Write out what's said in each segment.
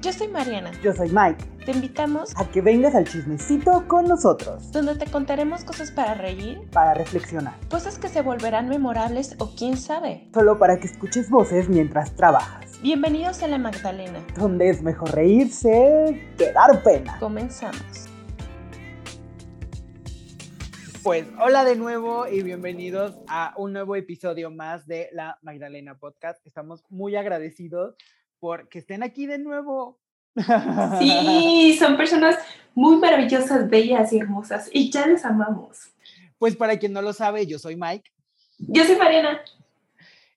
Yo soy Mariana. Yo soy Mike. Te invitamos a que vengas al chismecito con nosotros. Donde te contaremos cosas para reír, para reflexionar, cosas que se volverán memorables o quién sabe. Solo para que escuches voces mientras trabajas. Bienvenidos a La Magdalena. Donde es mejor reírse que dar pena. Comenzamos. Pues hola de nuevo y bienvenidos a un nuevo episodio más de La Magdalena Podcast. Estamos muy agradecidos por que estén aquí de nuevo. Sí, son personas muy maravillosas, bellas y hermosas y ya les amamos. Pues para quien no lo sabe, yo soy Mike. Yo soy Mariana.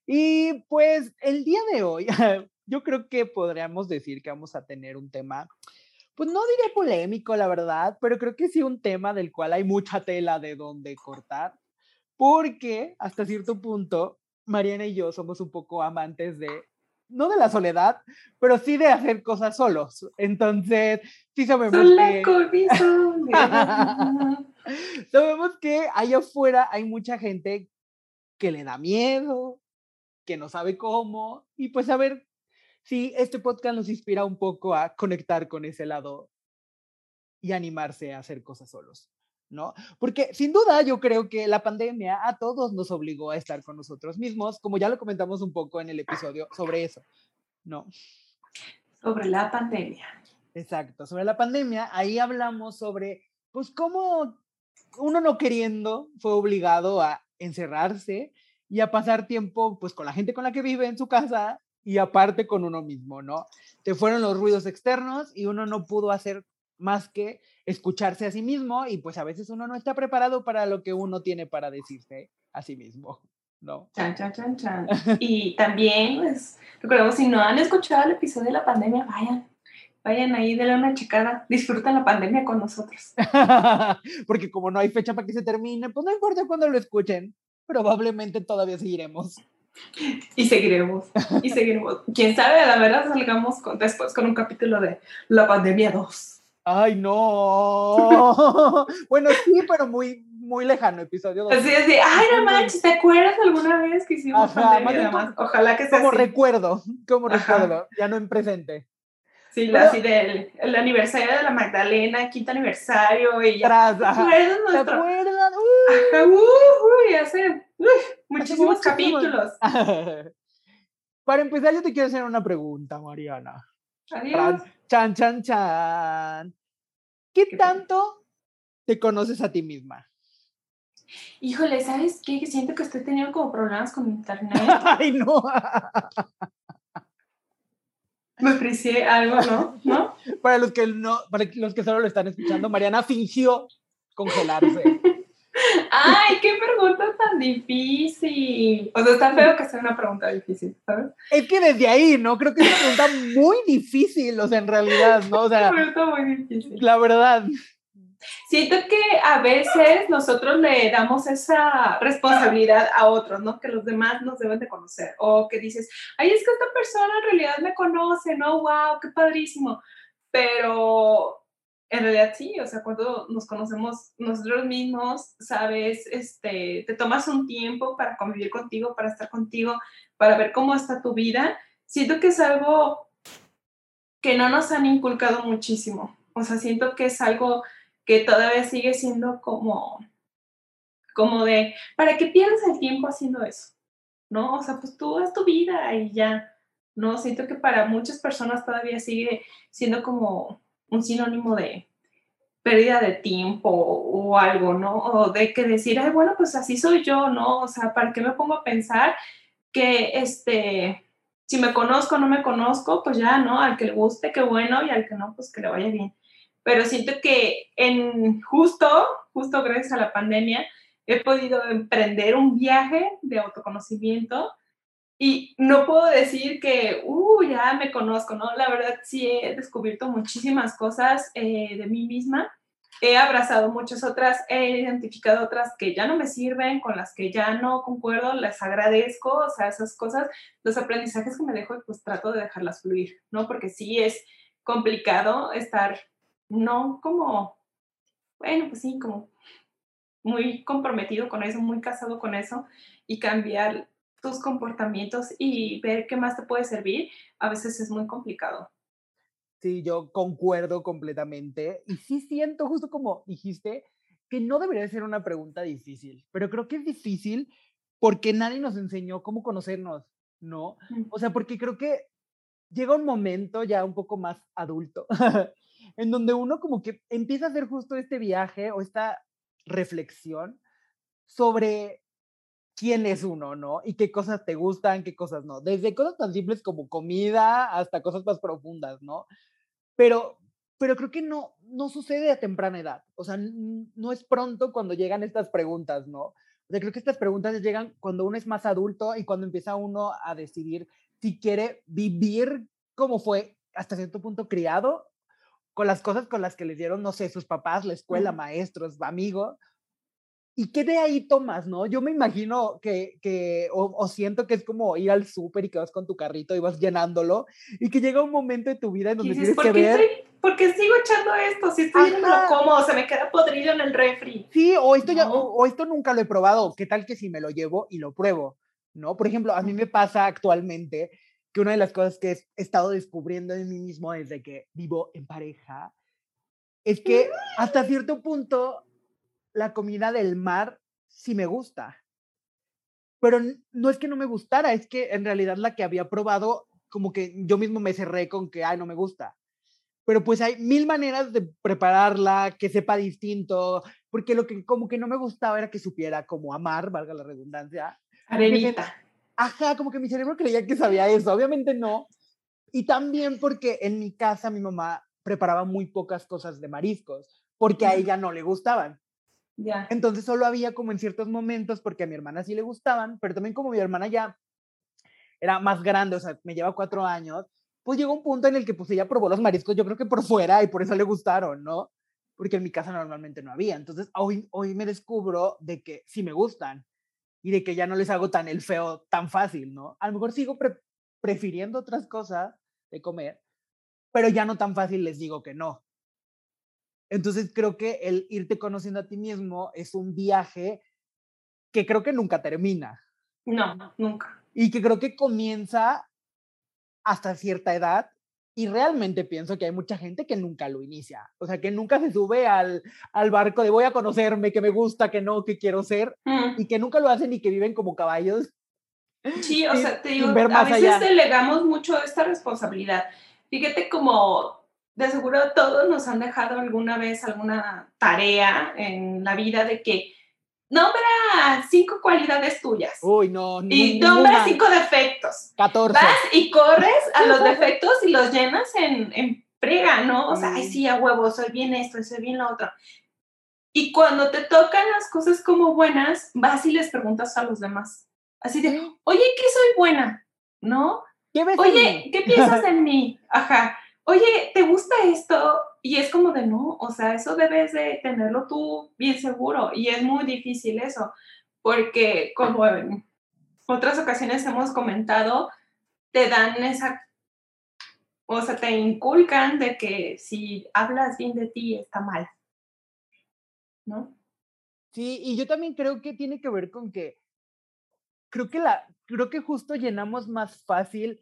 Y pues el día de hoy, yo creo que podríamos decir que vamos a tener un tema pues no diré polémico, la verdad, pero creo que sí un tema del cual hay mucha tela de donde cortar, porque hasta cierto punto, Mariana y yo somos un poco amantes de, no de la soledad, pero sí de hacer cosas solos. Entonces, sí sabemos que... sabemos que allá afuera hay mucha gente que le da miedo, que no sabe cómo, y pues a ver sí, este podcast nos inspira un poco a conectar con ese lado y animarse a hacer cosas solos, ¿no? Porque sin duda yo creo que la pandemia a todos nos obligó a estar con nosotros mismos, como ya lo comentamos un poco en el episodio sobre eso, ¿no? Sobre la pandemia. Exacto, sobre la pandemia, ahí hablamos sobre, pues, cómo uno no queriendo fue obligado a encerrarse y a pasar tiempo, pues, con la gente con la que vive en su casa y aparte con uno mismo, ¿no? Te fueron los ruidos externos y uno no pudo hacer más que escucharse a sí mismo y pues a veces uno no está preparado para lo que uno tiene para decirse a sí mismo, ¿no? Chan, chan, chan, chan. y también, pues, recordemos, si no han escuchado el episodio de la pandemia, vayan, vayan ahí, denle una checada, disfruten la pandemia con nosotros. Porque como no hay fecha para que se termine, pues no importa cuándo lo escuchen, probablemente todavía seguiremos. Y seguiremos, y seguiremos. Quién sabe, a la verdad salgamos después con un capítulo de La pandemia 2. Ay, no. bueno, sí, pero muy, muy lejano, episodio 2. Así, así, ay, no manches, ¿te acuerdas alguna vez que hicimos pandemia? Ojalá que sea Como recuerdo, como recuerdo, ya no en presente. Sí, la, así del el aniversario de la Magdalena, quinto aniversario, y ya. ¿Te acuerdas? ¿Te acuerdas? Uh, hace muchísimos capítulos. Para empezar, yo te quiero hacer una pregunta, Mariana. Adiós. Chan, chan, chan. ¿Qué, tanto te conoces a ti misma? Híjole, ¿sabes qué? Siento que estoy teniendo como problemas con internet. Ay, no. Me aprecié algo, ¿no? ¿no? Para los que no, para los que solo lo están escuchando, Mariana fingió congelarse. Ay, qué pregunta tan difícil. O sea, está feo que sea una pregunta difícil, ¿sabes? Es que desde ahí, ¿no? Creo que es una pregunta muy difícil, o sea, en realidad, ¿no? O sea, una pregunta muy difícil. La verdad. Siento que a veces nosotros le damos esa responsabilidad a otros, ¿no? Que los demás nos deben de conocer. O que dices, ay, es que esta persona en realidad me conoce, ¿no? ¡Wow! ¡Qué padrísimo! Pero en realidad sí, o sea, cuando nos conocemos nosotros mismos, sabes, este, te tomas un tiempo para convivir contigo, para estar contigo, para ver cómo está tu vida. Siento que es algo que no nos han inculcado muchísimo. O sea, siento que es algo que todavía sigue siendo como, como de, ¿para qué pierdes el tiempo haciendo eso? ¿No? O sea, pues tú haz tu vida y ya. No, siento que para muchas personas todavía sigue siendo como un sinónimo de pérdida de tiempo o algo, ¿no? O de que decir, ay, bueno, pues así soy yo, ¿no? O sea, ¿para qué me pongo a pensar que, este, si me conozco o no me conozco, pues ya, ¿no? Al que le guste, qué bueno, y al que no, pues que le vaya bien. Pero siento que en justo, justo gracias a la pandemia, he podido emprender un viaje de autoconocimiento y no puedo decir que, uh, ya me conozco, ¿no? La verdad sí he descubierto muchísimas cosas eh, de mí misma. He abrazado muchas otras, he identificado otras que ya no me sirven, con las que ya no concuerdo, les agradezco, o sea, esas cosas, los aprendizajes que me dejo, pues trato de dejarlas fluir, ¿no? Porque sí es complicado estar, no como, bueno, pues sí, como muy comprometido con eso, muy casado con eso y cambiar tus comportamientos y ver qué más te puede servir, a veces es muy complicado. Sí, yo concuerdo completamente. Y sí siento, justo como dijiste, que no debería ser una pregunta difícil, pero creo que es difícil porque nadie nos enseñó cómo conocernos, ¿no? O sea, porque creo que llega un momento ya un poco más adulto, en donde uno como que empieza a hacer justo este viaje o esta reflexión sobre quién es uno, ¿no? Y qué cosas te gustan, qué cosas no. Desde cosas tan simples como comida hasta cosas más profundas, ¿no? Pero, pero creo que no, no sucede a temprana edad. O sea, no es pronto cuando llegan estas preguntas, ¿no? O sea, creo que estas preguntas llegan cuando uno es más adulto y cuando empieza uno a decidir si quiere vivir como fue hasta cierto punto criado, con las cosas con las que les dieron, no sé, sus papás, la escuela, maestros, amigos, ¿Y qué de ahí tomas, no? Yo me imagino que, que o, siento que es como ir al súper y que vas con tu carrito y vas llenándolo y que llega un momento de tu vida en donde tienes que ver... ¿Por qué sigo echando esto? Si estoy viendo como se me queda podrido en el refri. Sí, o esto, ya, o, esto nunca lo he probado. ¿Qué tal que si me lo llevo y lo pruebo? ¿No? Por ejemplo, a mí me pasa actualmente que una de las cosas que he estado descubriendo en mí mismo desde que vivo en pareja es que hasta cierto punto la comida del mar sí me gusta. Pero no es que no me gustara, es que en realidad la que había probado, como que yo mismo me cerré con que, ay, no me gusta. Pero pues hay mil maneras de prepararla, que sepa distinto, porque lo que como que no me gustaba era que supiera como amar, valga la redundancia. Arenita. Ajá, como que mi cerebro creía que sabía eso, obviamente no. Y también porque en mi casa mi mamá preparaba muy pocas cosas de mariscos, porque a ella no le gustaban. Entonces solo había como en ciertos momentos, porque a mi hermana sí le gustaban, pero también como mi hermana ya era más grande, o sea, me lleva cuatro años, pues llegó un punto en el que pues ella probó los mariscos, yo creo que por fuera y por eso le gustaron, ¿no? Porque en mi casa normalmente no había. Entonces hoy, hoy me descubro de que sí me gustan y de que ya no les hago tan el feo tan fácil, ¿no? A lo mejor sigo prefiriendo otras cosas de comer, pero ya no tan fácil les digo que no. Entonces creo que el irte conociendo a ti mismo es un viaje que creo que nunca termina. No, nunca. Y que creo que comienza hasta cierta edad y realmente pienso que hay mucha gente que nunca lo inicia. O sea, que nunca se sube al, al barco de voy a conocerme, que me gusta, que no, que quiero ser, y que nunca lo hacen y que viven como caballos. Sí, o sea, te digo, a veces delegamos mucho esta responsabilidad. Fíjate como de seguro todos nos han dejado alguna vez alguna tarea en la vida de que nombra cinco cualidades tuyas. Uy, no. Y nombra cinco defectos. 14. Vas y corres a los defectos y los llenas en, en prega, ¿no? O sea, ay, mm. sí, a huevo, soy bien esto, soy bien lo otro. Y cuando te tocan las cosas como buenas, vas y les preguntas a los demás. Así de, oye, ¿qué soy buena? ¿No? ¿Qué ves oye, ¿qué piensas de mí? Ajá oye, ¿te gusta esto? Y es como de no, o sea, eso debes de tenerlo tú bien seguro y es muy difícil eso, porque como en otras ocasiones hemos comentado, te dan esa, o sea, te inculcan de que si hablas bien de ti está mal, ¿no? Sí, y yo también creo que tiene que ver con que creo que la creo que justo llenamos más fácil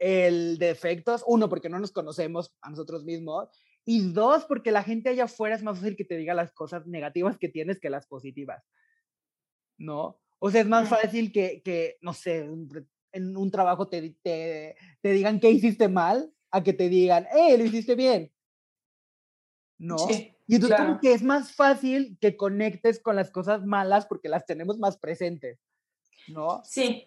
el defectos, uno, porque no nos conocemos a nosotros mismos, y dos, porque la gente allá afuera es más fácil que te diga las cosas negativas que tienes que las positivas, ¿no? O sea, es más fácil que, que no sé, en un trabajo te, te, te digan que hiciste mal, a que te digan, eh, lo hiciste bien, ¿no? y entonces como que es más fácil que conectes con las cosas malas porque las tenemos más presentes, ¿no? Sí.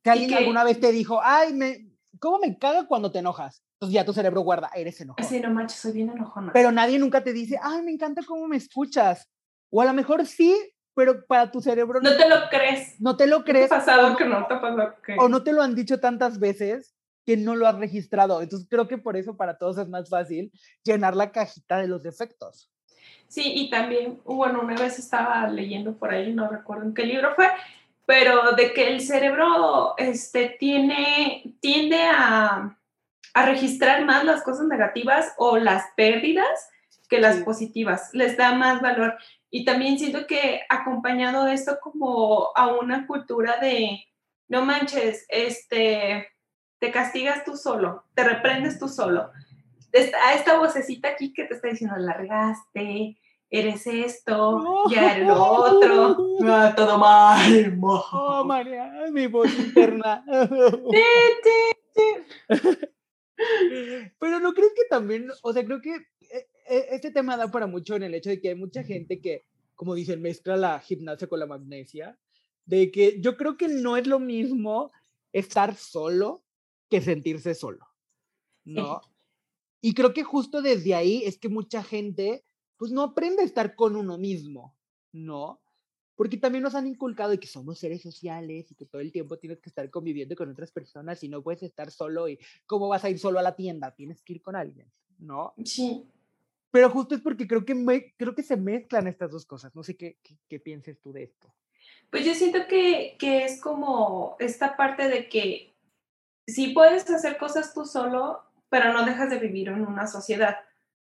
Que alguien alguna vez te dijo, ay, me, ¿cómo me caga cuando te enojas? Entonces ya tu cerebro guarda, eres enojón. Sí, no manches, soy bien enojona. Pero nadie nunca te dice, ay, me encanta cómo me escuchas. O a lo mejor sí, pero para tu cerebro no, te lo crees. No te lo crees. ¿Te ha pasado que no te ha pasado que... O no te lo han dicho tantas veces que no lo has registrado. Entonces creo que por eso para todos es más fácil llenar la cajita de los defectos. Sí, y también, bueno, una vez estaba leyendo por ahí, no recuerdo en qué libro fue, pero de que el cerebro este, tiene, tiende a, a registrar más las cosas negativas o las pérdidas que las positivas, les da más valor. Y también siento que acompañado de esto como a una cultura de, no manches, este, te castigas tú solo, te reprendes tú solo. a esta vocecita aquí que te está diciendo, largaste, eres esto, ya eres lo otro, ah, todo mal. Oh, María, mi voz interna. Pero no creo que también, o sea, creo que eh, eh, este tema da para mucho en el hecho de que hay mucha gente que, como dicen, mezcla la gimnasia con la magnesia, de que yo creo que no es lo mismo estar solo que sentirse solo, ¿no? Y creo que justo desde ahí es que mucha gente pues no aprende a estar con uno mismo, ¿no? Porque también nos han inculcado que somos seres sociales y que todo el tiempo tienes que estar conviviendo con otras personas y no puedes estar solo y cómo vas a ir solo a la tienda, tienes que ir con alguien, ¿no? Sí. Pero justo es porque creo que, me, creo que se mezclan estas dos cosas. No sé qué, qué, qué pienses tú de esto. Pues yo siento que, que es como esta parte de que sí puedes hacer cosas tú solo, pero no dejas de vivir en una sociedad.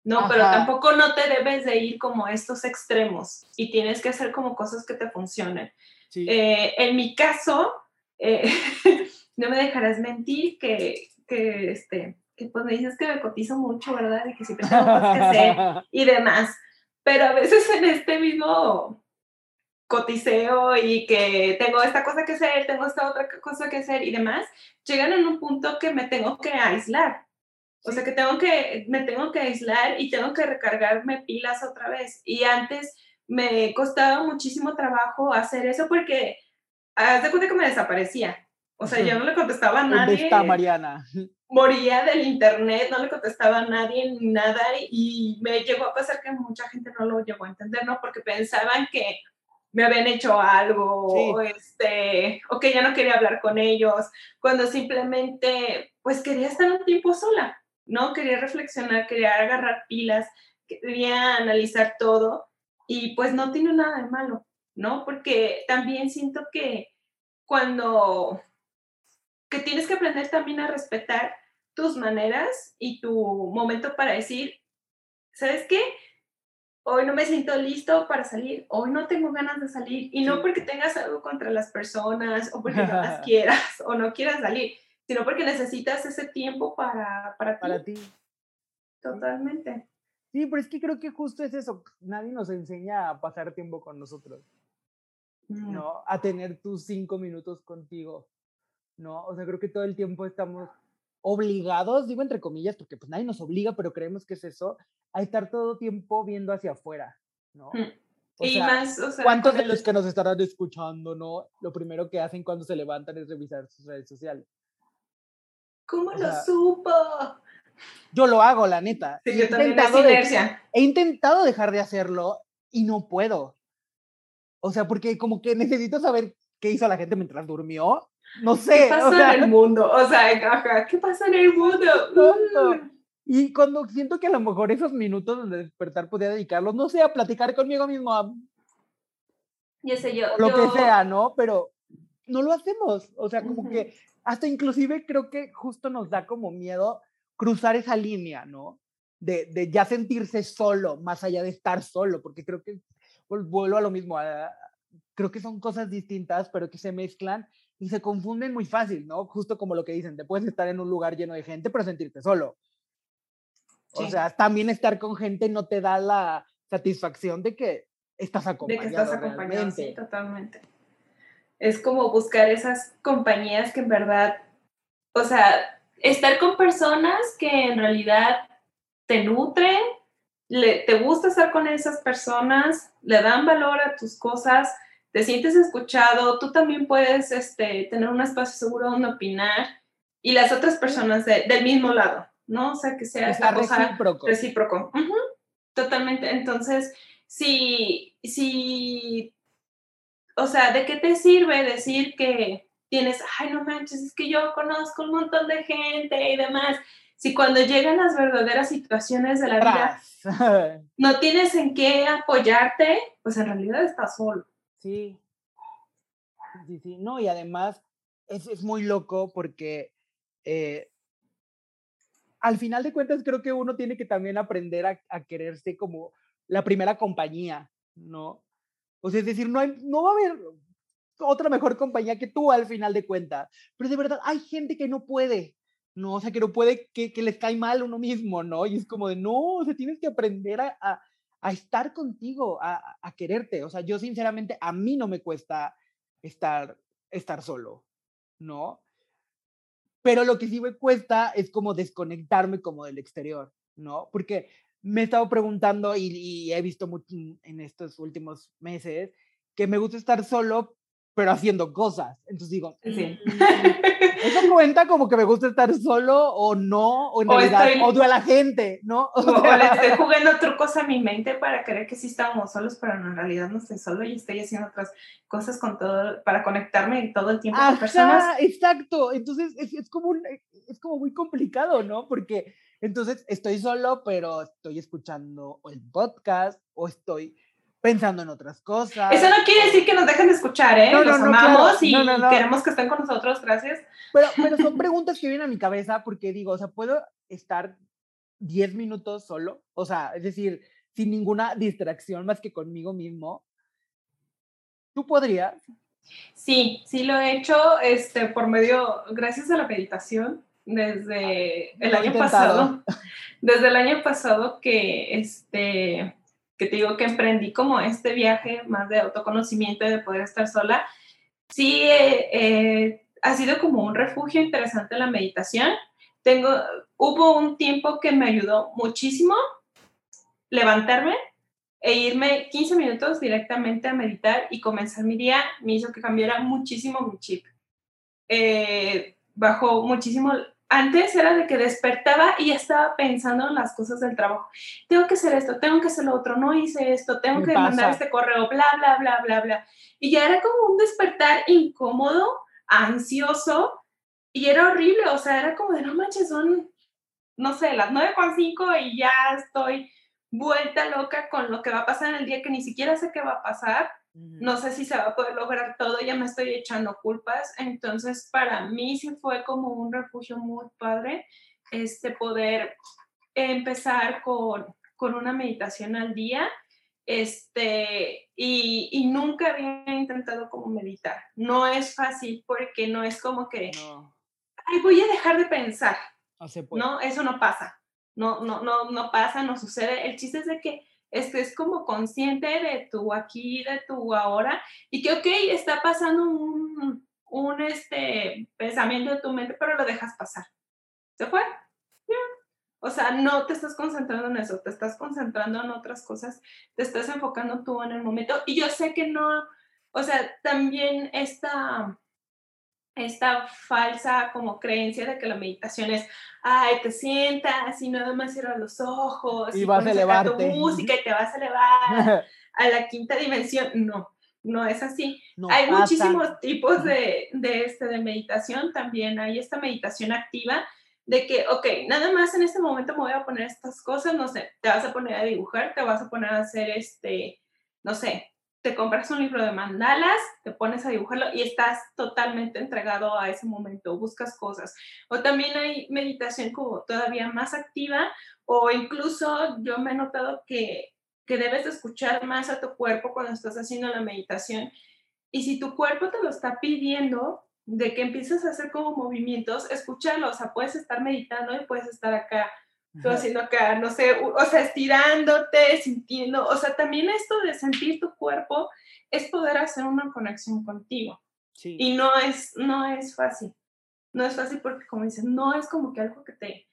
No, pero tampoco no te debes de ir como a estos extremos y tienes que hacer como cosas que te funcionen. Eh, en mi caso, eh, no me dejarás mentir que, que, este, que pues me dices que me cotizo mucho, ¿verdad? Y que siempre tengo cosas que hacer y demás. Pero a veces en este mismo cotiseo y que tengo esta cosa que hacer, tengo esta otra cosa que hacer y demás, llegan en un punto que me tengo que aislar o sea que tengo que, me tengo que aislar y tengo que recargarme pilas otra vez. Y antes me costaba muchísimo trabajo hacer eso porque, haz de cuenta que me desaparecía. O sea, yo no le contestaba a nadie. ¿Dónde está Mariana? Moría del internet, no le contestaba a nadie ni nada. Y me llegó a pasar que mucha gente no lo llegó a entender, ¿no? Porque pensaban que me habían hecho algo, o, este, o que ya no quería hablar con ellos, cuando simplemente, pues quería estar un tiempo sola. ¿No? Quería reflexionar, quería agarrar pilas, quería analizar todo y pues no tiene nada de malo, ¿no? Porque también siento que cuando, que tienes que aprender también a respetar tus maneras y tu momento para decir, ¿sabes qué? Hoy no me siento listo para salir, hoy no tengo ganas de salir y no porque tengas algo contra las personas o porque no las quieras o no quieras salir, sino porque necesitas ese tiempo para, para, para ti. Totalmente. Sí, pero es que creo que justo es eso. Nadie nos enseña a pasar tiempo con nosotros. ¿No? A tener tus cinco minutos contigo. ¿No? O sea, creo que todo el tiempo estamos obligados, digo entre comillas, porque pues nadie nos obliga, pero creemos que es eso, a estar todo tiempo viendo hacia afuera, ¿no? y más, o sea, ¿cuántos de los que nos estarán escuchando, no? Lo primero que hacen cuando se levantan es revisar sus redes sociales. ¿Cómo lo supo? Yo lo hago, la neta. Sí, yo también inercia. he intentado dejar de hacerlo y no puedo. O sea, porque como que necesito saber qué hizo la gente mientras durmió. No sé. ¿Qué pasa en el mundo? O sea, ¿qué pasa en el mundo? Y cuando siento que a lo mejor esos minutos de despertar podía dedicarlos, no sé, a platicar conmigo mismo. A, ya sé yo. Lo que sea, ¿no? Pero no lo hacemos. O sea, como que hasta inclusive creo que justo nos da como miedo cruzar esa línea, ¿no? De, de ya sentirse solo, más allá de estar solo, porque creo que pues, vuelvo a lo mismo, creo que son cosas distintas, pero que se mezclan y se confunden muy fácil, ¿no? Justo como lo que dicen, te puedes estar en un lugar lleno de gente, pero sentirte solo. O sea, también estar con gente no te da la satisfacción de que estás acompañado. De que estás acompañado, sí, totalmente es como buscar esas compañías que en verdad, o sea, estar con personas que en realidad te nutren, le, te gusta estar con esas personas, le dan valor a tus cosas, te sientes escuchado, tú también puedes este, tener un espacio seguro donde opinar y las otras personas del mismo lado, ¿no? O sea, que sea esta recíproco. recíproco. Totalmente. Entonces, si, si o sea, ¿de qué te sirve decir que tienes, ay, no manches, es que yo conozco un montón de gente y demás? Si cuando llegan las verdaderas situaciones de la vida no tienes en qué apoyarte, pues en realidad estás solo. Sí. Sí, sí, no, y además es, es muy loco porque eh, al final de cuentas creo que uno tiene que también aprender a, a quererse como la primera compañía, ¿no? O sea, es decir, no, no va a haber otra mejor compañía que tú al final de cuentas. Pero de verdad, hay gente que no puede. ¿no? O sea, que no puede, que, que les cae mal uno mismo, ¿no? Y es como de, no, o sea, tienes que aprender a, a, a estar contigo, a, a, quererte. O sea, yo sinceramente, a mí no me cuesta estar, estar solo, ¿no? Pero lo que sí me cuesta es como desconectarme como del exterior, ¿no? Porque me he estado preguntando y, y he visto mucho en estos últimos meses que me gusta estar solo, pero haciendo cosas. Entonces digo, sí. ¿eso cuenta como que me gusta estar solo o no? O en o realidad estoy, odio a la gente, ¿no? O, o sea, le estoy jugando trucos a mi mente para creer que sí estábamos solos, pero en realidad no estoy solo y estoy haciendo otras cosas con todo, para conectarme todo el tiempo Ajá, con personas. exacto. Entonces es, es, como un, es como muy complicado, ¿no? Porque entonces estoy solo, pero estoy escuchando el podcast o estoy pensando en otras cosas. Eso no quiere decir que nos dejen de escuchar, ¿eh? No, no, los no, amamos claro. y queremos que estén con nosotros, gracias. Pero, pero son preguntas que vienen a mi cabeza porque digo, o sea, ¿puedo estar 10 minutos solo? O sea, es decir, sin ninguna distracción más que conmigo mismo. ¿Tú podrías? Sí, sí lo he hecho este, por medio, gracias a la meditación, desde el año pasado. Desde el año pasado que este que te digo que emprendí como este viaje más de autoconocimiento y de poder estar sola, sí eh, eh, ha sido como un refugio interesante la meditación. Tengo, hubo un tiempo que me ayudó muchísimo levantarme e irme 15 minutos directamente a meditar y comenzar mi día, me hizo que cambiara muchísimo mi chip. Eh, bajó muchísimo antes era de que despertaba y ya estaba pensando en las cosas del trabajo. Tengo que hacer esto, tengo que hacer lo otro, no hice esto, tengo Me que pasa. mandar este correo, bla, bla, bla, bla, bla. Y ya era como un despertar incómodo, ansioso, y era horrible, o sea, era como de, no manches, son, no sé, las 9.5 y ya estoy vuelta loca con lo que va a pasar en el día que ni siquiera sé qué va a pasar no sé si se va a poder lograr todo, ya me estoy echando culpas, entonces para mí sí fue como un refugio muy padre este poder empezar con, con una meditación al día, este, y, y, nunca había intentado como meditar. No es fácil porque no es como que, no. ay, voy a dejar de pensar. No, no, eso no pasa. No, no, no, no pasa, no sucede. El chiste es de que estés como consciente de tu aquí, de tu ahora, y que, ok, está pasando un, un este, pensamiento de tu mente, pero lo dejas pasar. ¿Se fue? O sea, no te estás concentrando en eso, te estás concentrando en otras cosas, te estás enfocando tú en el momento. Y yo sé que no, o sea, también esta, esta falsa como creencia de que la meditación es, ay, te sientas y nada más cierras los ojos y, y vas a elevarte. tu música y te vas a elevar a la quinta dimensión. No, no es así. No hay pasa. muchísimos tipos de, de, este, de meditación también. Hay esta meditación activa de que, ok, nada más en este momento me voy a poner estas cosas, no sé, te vas a poner a dibujar, te vas a poner a hacer este, no sé, te compras un libro de mandalas, te pones a dibujarlo y estás totalmente entregado a ese momento, buscas cosas. O también hay meditación como todavía más activa o incluso yo me he notado que, que debes de escuchar más a tu cuerpo cuando estás haciendo la meditación. Y si tu cuerpo te lo está pidiendo, de que empieces a hacer como movimientos, escúchalo, o sea, puedes estar meditando y puedes estar acá tú haciendo acá, no sé, o sea, estirándote, sintiendo, o sea, también esto de sentir tu cuerpo es poder hacer una conexión contigo. Sí. Y no es, no es fácil. No es fácil porque, como dices, no es como que algo que te,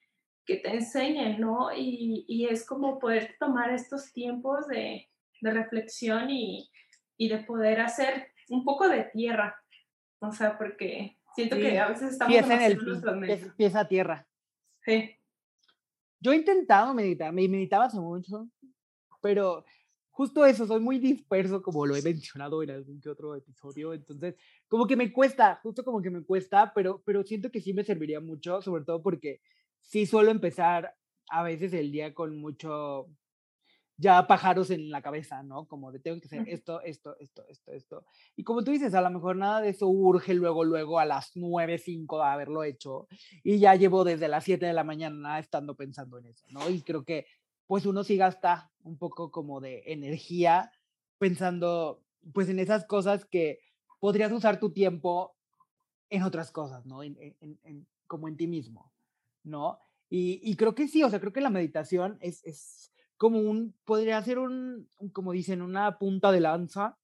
que te enseñen, ¿no? Y, y es como poder tomar estos tiempos de, de reflexión y, y, de poder hacer un poco de tierra. O sea, porque siento sí. que a veces estamos en el pieza tierra. Sí. Yo he intentado meditar, me meditaba hace mucho, pero justo eso, soy muy disperso, como lo he mencionado en algún que otro episodio, entonces como que me cuesta, justo como que me cuesta, pero, pero siento que sí me serviría mucho, sobre todo porque sí suelo empezar a veces el día con mucho, ya pájaros en la cabeza, ¿no? Como de tengo que hacer esto, esto, esto, esto, esto. Y como tú dices, a lo mejor nada de eso urge luego, luego a las 9, 5 de haberlo hecho. Y ya llevo desde las 7 de la mañana estando pensando en eso, ¿no? Y creo que pues uno sí gasta un poco como de energía pensando pues en esas cosas que podrías usar tu tiempo en otras cosas, ¿no? En, en, en, como en ti mismo. ¿no? Y, y creo que sí, o sea, creo que la meditación es, es como un, podría ser un, como dicen, una punta de lanza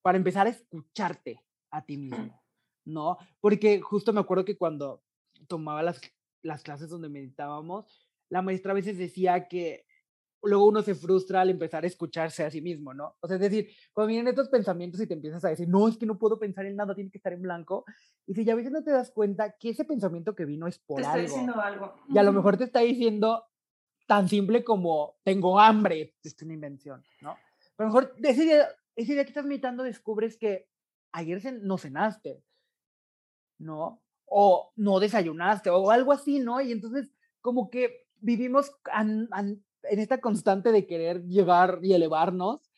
para empezar a escucharte a ti mismo, ¿no? Porque justo me acuerdo que cuando tomaba las, las clases donde meditábamos, la maestra a veces decía que luego uno se frustra al empezar a escucharse a sí mismo, ¿no? O sea, es decir, cuando vienen estos pensamientos y te empiezas a decir, no, es que no puedo pensar en nada, tiene que estar en blanco, y si ya a veces no te das cuenta que ese pensamiento que vino es por te está algo. diciendo algo. Y a lo mejor te está diciendo tan simple como, tengo hambre, es una invención, ¿no? A lo mejor ese día, ese día que estás meditando descubres que ayer no cenaste, ¿no? O no desayunaste, o algo así, ¿no? Y entonces como que vivimos an- an- en esta constante de querer llegar y elevarnos,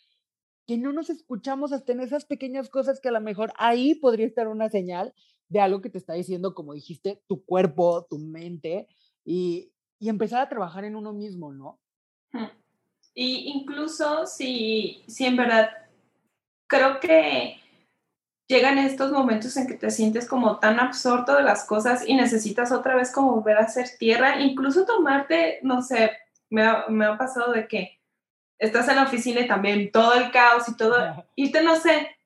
que no nos escuchamos hasta en esas pequeñas cosas que a lo mejor ahí podría estar una señal de algo que te está diciendo, como dijiste, tu cuerpo, tu mente, y, y empezar a trabajar en uno mismo, ¿no? Y incluso si, si en verdad creo que llegan estos momentos en que te sientes como tan absorto de las cosas y necesitas otra vez como volver a hacer tierra, incluso tomarte, no sé, me ha, me ha pasado de que estás en la oficina y también todo el caos y todo, irte, no sé,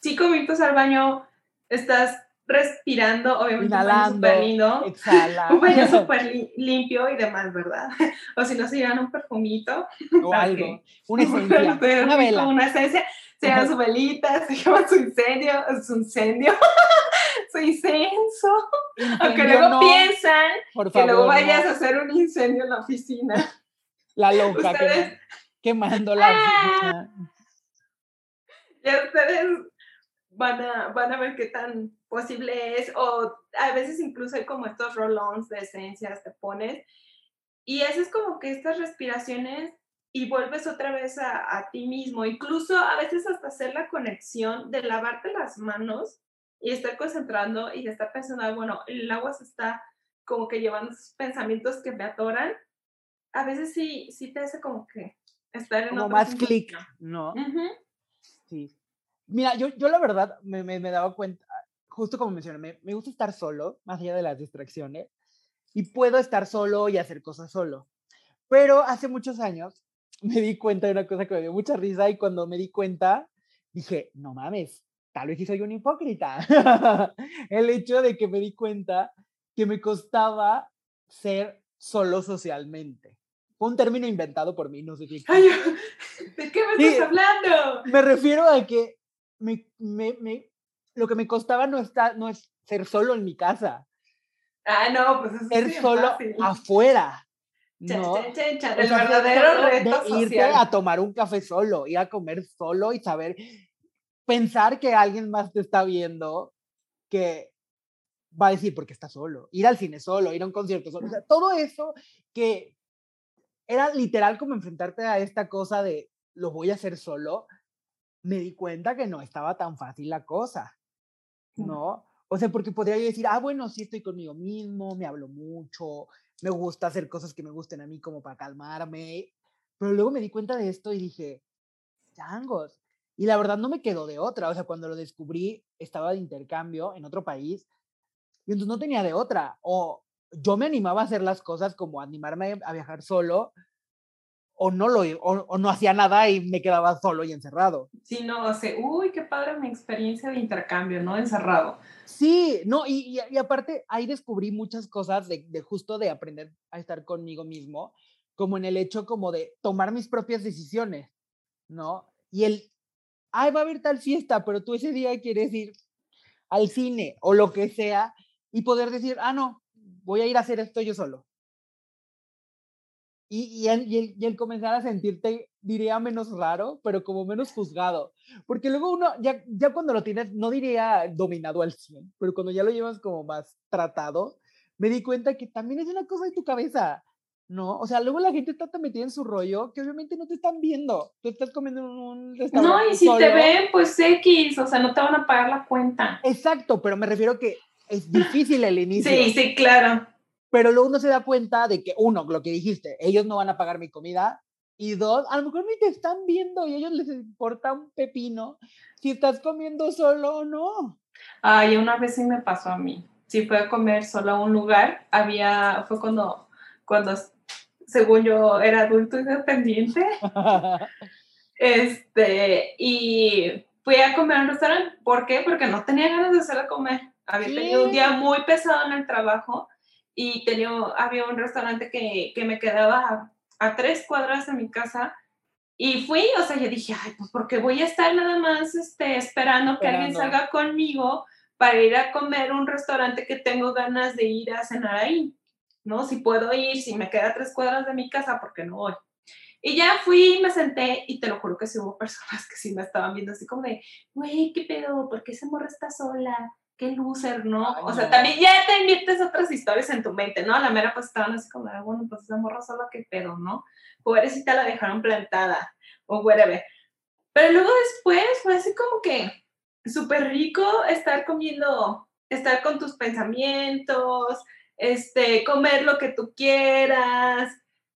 cinco minutos al baño, estás respirando, obviamente un baño Inhalando, súper lindo, un baño súper li- limpio y demás, ¿verdad? O si no, se llevan un perfumito. o algo, una esencia, una vela. Una esencia, se llevan su velita, se llevan su incendio, su incendio, su incienso. Aunque luego no, piensan que luego vayas no. a hacer un incendio en la oficina. La loca Ustedes- quemando la ¡Ah! oficina. Ya ustedes van a, van a ver qué tan posible es. O a veces incluso hay como estos roll-ons de esencias te pones. Y haces como que estas respiraciones y vuelves otra vez a, a ti mismo. Incluso a veces hasta hacer la conexión de lavarte las manos y estar concentrando y estar pensando, "Ah, bueno, el agua se está como que llevando esos pensamientos que me atoran. A veces sí, sí te hace como que estar en Como otra más clic. ¿no? Ujú. Sí. Mira, yo, yo la verdad me, me, me daba cuenta, justo como mencioné, me, me gusta estar solo, más allá de las distracciones, y puedo estar solo y hacer cosas solo. Pero hace muchos años me di cuenta de una cosa que me dio mucha risa y cuando me di cuenta dije, no mames, tal vez sí soy un hipócrita. El hecho de que me di cuenta que me costaba ser solo socialmente. Fue un término inventado por mí, no sé si Ay. ¿de qué me Sí. estás hablando? Me refiero a que me, me, me- lo que me costaba no, está, no es ser solo en mi casa, Ah, no, pues eso ser sí es solo fácil. afuera. ¿no? chan, O El sea, verdadero reto de irte social. a tomar un café solo, ir a comer solo y saber, pensar que alguien más te está viendo, que va a decir porque está solo, ir al cine solo, ir a un concierto solo, o sea, todo eso que era literal como enfrentarte a esta cosa de lo voy a hacer solo, me di cuenta que no estaba tan fácil la cosa. ¿no? O sea, porque podría yo decir, ah, bueno, sí estoy conmigo mismo, me hablo mucho, me gusta hacer cosas que me gusten a mí como para calmarme, pero luego me di cuenta de esto y dije, changos. Y la verdad no me quedó de otra, o sea, cuando lo descubrí estaba de intercambio en otro país y entonces no tenía de otra. O yo me animaba a hacer las cosas como animarme a viajar solo o no lo o, o no hacía nada y me quedaba solo y encerrado. Sí, no, o sea, uy, qué padre mi experiencia de intercambio, ¿no? Encerrado. Sí, no, y, y, y aparte ahí descubrí muchas cosas de, de justo de aprender a estar conmigo mismo, como en el hecho como de tomar mis propias decisiones, ¿no? Y el, ay, va a haber tal fiesta, pero tú ese día quieres ir al cine o lo que sea y poder decir, ah, no, voy a ir a hacer esto yo solo. Y, y, el, y, el, y el comenzar a sentirte, diría menos raro, pero como menos juzgado. Porque luego uno, ya, ya cuando lo tienes, no diría dominado al 100, pero cuando ya lo llevas como más tratado, me di cuenta que también es una cosa de tu cabeza, ¿no? O sea, luego la gente está tan metida en su rollo que obviamente no te están viendo. Tú estás comiendo en un restaurante. No, y si solo. te ven, pues X, o sea, no te van a pagar la cuenta. Exacto, pero me refiero que es difícil el inicio. Sí, sí, claro. Pero luego uno se da cuenta de que, uno, lo que dijiste, ellos no van a pagar mi comida. Y dos, a lo mejor ni te están viendo y a ellos les importa un pepino si estás comiendo solo o no. Ay, una vez sí me pasó a mí. sí fue a comer solo a un lugar. Había, fue cuando, cuando según yo era adulto independiente. este, y fui a comer a un restaurante. ¿Por qué? Porque no tenía ganas de hacer a comer. Había tenido un día muy pesado en el trabajo y tenía, había un restaurante que, que me quedaba a, a, tres cuadras de mi casa y fui, o sea, yo dije, ay, pues porque voy a estar nada más este, esperando que alguien salga conmigo para ir a comer un restaurante que tengo ganas de ir a cenar ahí, ¿no? Si puedo ir, si me queda a tres cuadras de mi casa, ¿por qué no voy? Y ya fui, me senté y te lo juro que sí hubo personas que sí me estaban viendo así como de, güey, ¿qué pedo? ¿Por qué esa morra está sola? Qué loser, ¿no? o sea, también ya te inviertes otras historias en tu mente, ¿no? La mera pues estaban así como, bueno, pues esa morra sola, qué pedo, ¿no? Pobrecita la dejaron plantada o whatever. Pero luego después fue así como que súper rico estar comiendo, estar con tus pensamientos, este, comer lo que tú quieras,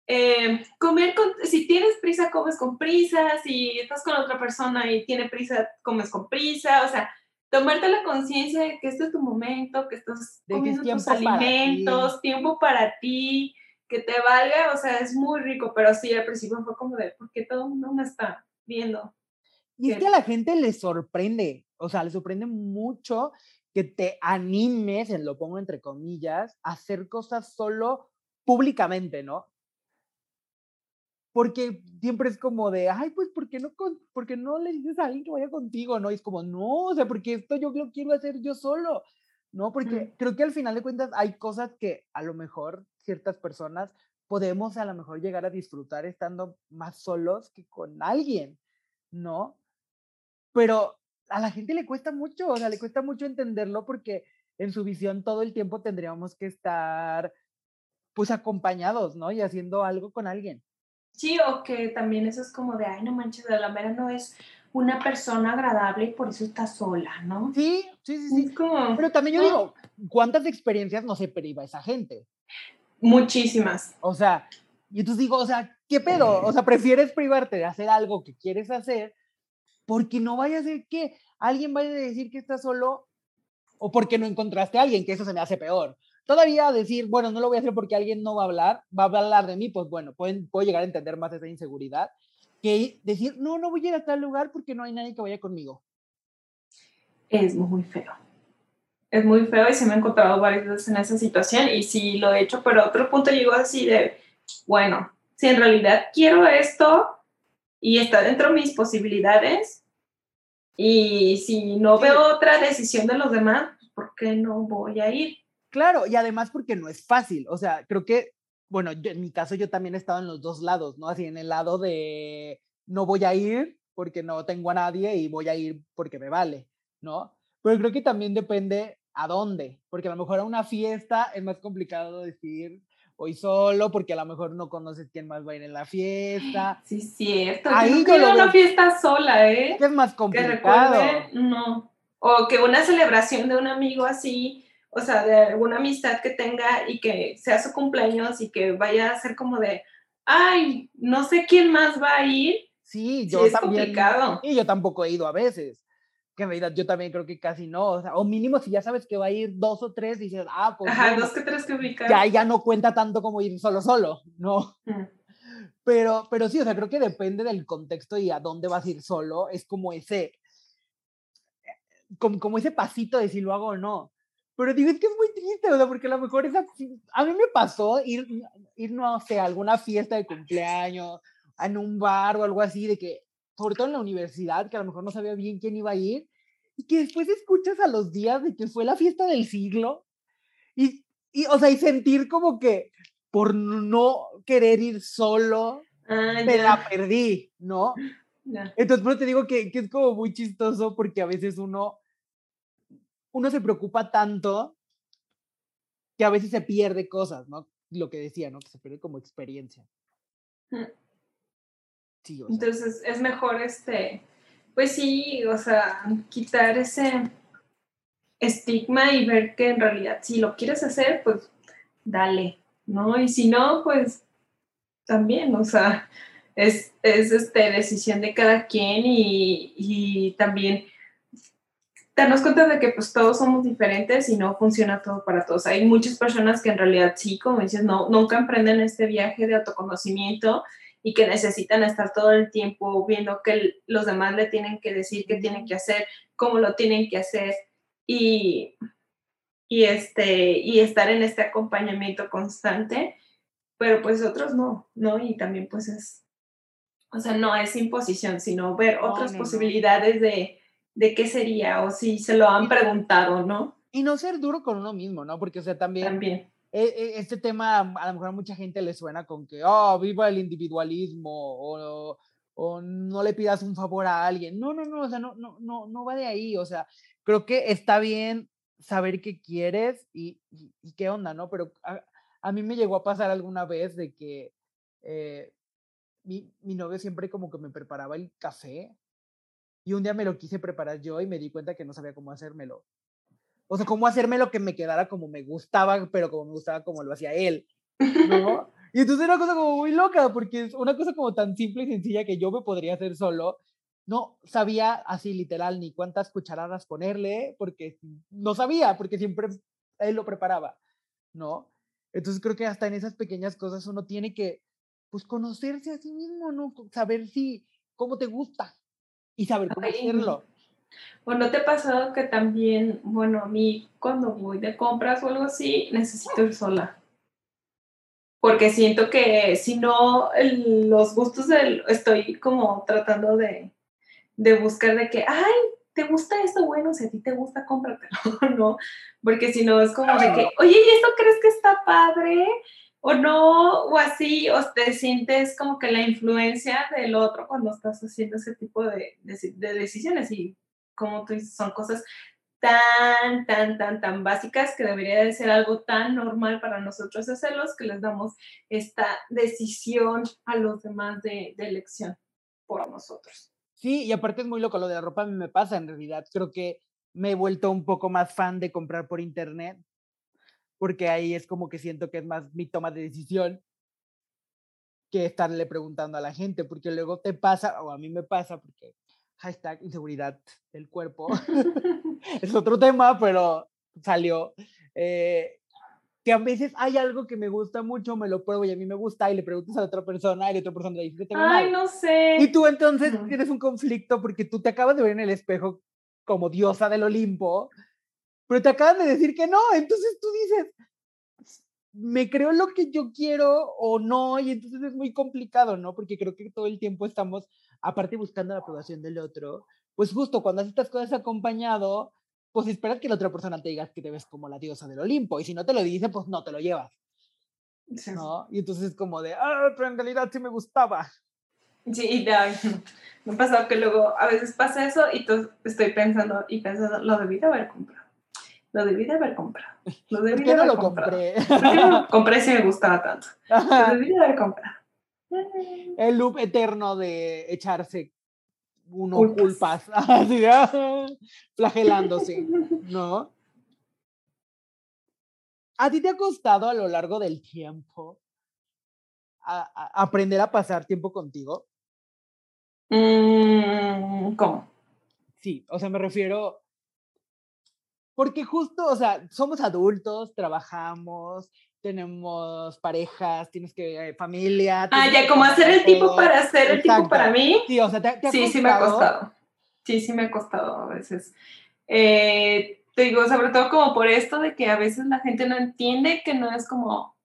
eh, comer con, si tienes prisa, comes con prisa, si estás con otra persona y tiene prisa, comes con prisa, o sea, tomarte la conciencia de que este es tu momento, que estás de comiendo tus alimentos, tiempo para ti, que te valga, o sea, es muy rico, pero sí, al principio fue como de, ¿por qué todo el mundo me está viendo? Y es que a la gente le sorprende, o sea, le sorprende mucho que te animes, en lo pongo entre comillas, a hacer cosas solo públicamente, ¿no? Porque siempre es como de, ay, pues, ¿por qué no, por qué no le dices a alguien que vaya contigo? ¿No? Y es como, no, o sea, porque esto yo lo quiero hacer yo solo, ¿no? Porque creo que al final de cuentas hay cosas que a lo mejor ciertas personas podemos a lo mejor llegar a disfrutar estando más solos que con alguien, ¿no? Pero a la gente le cuesta mucho, o sea, le cuesta mucho entenderlo porque en su visión todo el tiempo tendríamos que estar pues acompañados, ¿no? Y haciendo algo con alguien. Sí, o que también eso es como de, ay, no manches, de la mera no es una persona agradable y por eso está sola, ¿no? Sí, sí, sí, sí. Pero también yo digo, ¿cuántas experiencias no se priva esa gente? Muchísimas. O sea, y entonces digo, o sea, ¿qué pedo? O sea, prefieres privarte de hacer algo que quieres hacer porque no vaya a ser que alguien vaya a decir que estás solo o porque no encontraste a alguien, que eso se me hace peor todavía decir, bueno, no lo voy a hacer porque alguien no va a hablar, va a hablar de mí, pues bueno, pueden, puedo llegar a entender más esa inseguridad que decir, no, no voy a ir a tal lugar porque no hay nadie que vaya conmigo. Es muy feo. Es muy feo y se me ha encontrado varias veces en esa situación y sí lo he hecho, pero otro punto llegó así de, bueno, si en realidad quiero esto y está dentro de mis posibilidades y si no veo otra decisión de los demás, ¿por qué no voy a ir? Claro, y además porque no es fácil, o sea, creo que, bueno, en mi caso yo también he estado en los dos lados, ¿no? Así en el lado de no voy a ir porque no tengo a nadie y voy a ir porque me vale, ¿no? Pero creo que también depende a dónde, porque a lo mejor a una fiesta es más complicado decir voy solo porque a lo mejor no conoces quién más va a ir en la fiesta. Sí, cierto. Ahí yo no una fiesta sola, ¿eh? Es más complicado. Que no. O que una celebración de un amigo así, o sea, de alguna amistad que tenga y que sea su cumpleaños y que vaya a ser como de, ay, no sé quién más va a ir. Sí, yo también. Y yo tampoco he ido a veces. Que en realidad yo también creo que casi no. O, sea, o mínimo si ya sabes que va a ir dos o tres, dices, ah, pues. Ajá, dos que tres que ubicar. Ya, ya no cuenta tanto como ir solo, solo, ¿no? Pero, pero sí, o sea, creo que depende del contexto y a dónde vas a ir solo. Es como ese, como, como ese pasito de si lo hago o no. Pero digo, es que es muy triste, o sea, porque a lo mejor esa, a mí me pasó ir, ir, no sé, a alguna fiesta de cumpleaños, en un bar o algo así, de que, sobre todo en la universidad, que a lo mejor no sabía bien quién iba a ir, y que después escuchas a los días de que fue la fiesta del siglo, y, y o sea, y sentir como que por no querer ir solo, ah, me la perdí, ¿no? Entonces, pero te digo que, que es como muy chistoso porque a veces uno uno se preocupa tanto que a veces se pierde cosas, ¿no? Lo que decía, ¿no? Que se pierde como experiencia. Mm. Sí, o sea. Entonces es mejor este, pues sí, o sea, quitar ese estigma y ver que en realidad si lo quieres hacer, pues dale, ¿no? Y si no, pues también, o sea, es, es este, decisión de cada quien y, y también darnos cuenta de que pues todos somos diferentes y no funciona todo para todos. Hay muchas personas que en realidad sí, como dices, no, nunca emprenden este viaje de autoconocimiento y que necesitan estar todo el tiempo viendo que los demás le tienen que decir qué tienen que hacer, cómo lo tienen que hacer y, y, este, y estar en este acompañamiento constante, pero pues otros no, ¿no? Y también pues es, o sea, no es imposición, sino ver otras posibilidades de, de qué sería o si se lo han preguntado, ¿no? Y no ser duro con uno mismo, ¿no? Porque, o sea, también, También. e- e- este tema a lo mejor a mucha gente le suena con que, oh, viva el individualismo o, o no le pidas un favor a alguien. No, no, no, o sea, no, no, no, no va de ahí. O sea, creo que está bien saber qué quieres y, y- y qué onda, ¿no? Pero a, a mí me llegó a pasar alguna vez de que eh, mi, mi novio siempre como que me preparaba el café y un día me lo quise preparar yo y me di cuenta que no sabía cómo hacérmelo. O sea, cómo hacérmelo que me quedara como me gustaba, pero como me gustaba como lo hacía él, ¿no? Y entonces era una cosa como muy loca, porque es una cosa como tan simple y sencilla que yo me podría hacer solo. No sabía así literal ni cuántas cucharadas ponerle, porque no sabía, porque siempre él lo preparaba, ¿no? Entonces creo que hasta en esas pequeñas cosas uno tiene que, pues, conocerse a sí mismo, ¿no? Saber si, cómo te gusta y saber cómo Ay, hacerlo. ¿O no te ha pasado que también, bueno, a mí cuando voy de compras o algo así, necesito ir sola? Porque siento que si no, el- los gustos del, estoy como tratando de, de buscar de que, ay, ¿te gusta esto? Bueno, si a ti te gusta, cómpratelo, ¿no? Porque si no, es como de que, oye, ¿y esto crees que está padre? O no, o así, o te sientes como que la influencia del otro cuando estás haciendo ese tipo de, de- de decisiones y como tú dices, son cosas tan, tan, tan, tan básicas que debería de ser algo tan normal para nosotros hacerlos que les damos esta decisión a los demás de, de elección por nosotros. Sí, y aparte es muy loco, lo de la ropa a mí me pasa en realidad. Creo que me he vuelto un poco más fan de comprar por internet, porque ahí es como que siento que es más mi toma de decisión que estarle preguntando a la gente, porque luego te pasa, o a mí me pasa, porque hashtag inseguridad del cuerpo, es otro tema, pero salió. eh, que a veces hay algo que me gusta mucho, me lo pruebo y a mí me gusta, y le preguntas a la otra persona, y la otra persona le dice que te ve Ay, mal. no sé. Y tú entonces Ujú. tienes un conflicto porque tú te acabas de ver en el espejo como diosa del Olimpo, pero te acaban de decir que no. Entonces tú dices, me creo lo que yo quiero o no, y entonces es muy complicado, ¿no? Porque creo que todo el tiempo estamos, aparte buscando la aprobación del otro, pues justo cuando haces estas cosas acompañado, pues esperas que la otra persona te diga que te ves como la diosa del Olimpo, y si no te lo dice, pues no te lo llevas, Sí, ¿no? Y entonces es como de, ah, pero en realidad sí me gustaba. Sí, ahí, me ha pasado que luego a veces pasa eso y estoy pensando y pensando, lo debí de haber comprado. Lo debí de haber comprado. Lo ¿Por debí qué de no haber lo comprado. compré? ¿Por qué no lo compré si me gustaba tanto? Lo debí de haber comprado. el loop eterno de echarse uno Culpas. culpas, así de, ah, flagelándose, ¿no? ¿A ti te ha costado a lo largo del tiempo a- a- aprender a pasar tiempo contigo? Mm, ¿Cómo? Sí, o sea, me refiero, porque justo, o sea, somos adultos, trabajamos, tenemos parejas, tienes que, eh, familia. Ah, ya, como hacer el tipo para ser el tipo para mí. Sí, o sea, ¿te, te ha Sí, sí me ha costado? costado. Sí, sí me ha costado a veces. Eh, te digo, sobre todo como por esto de que a veces la gente no entiende que no es como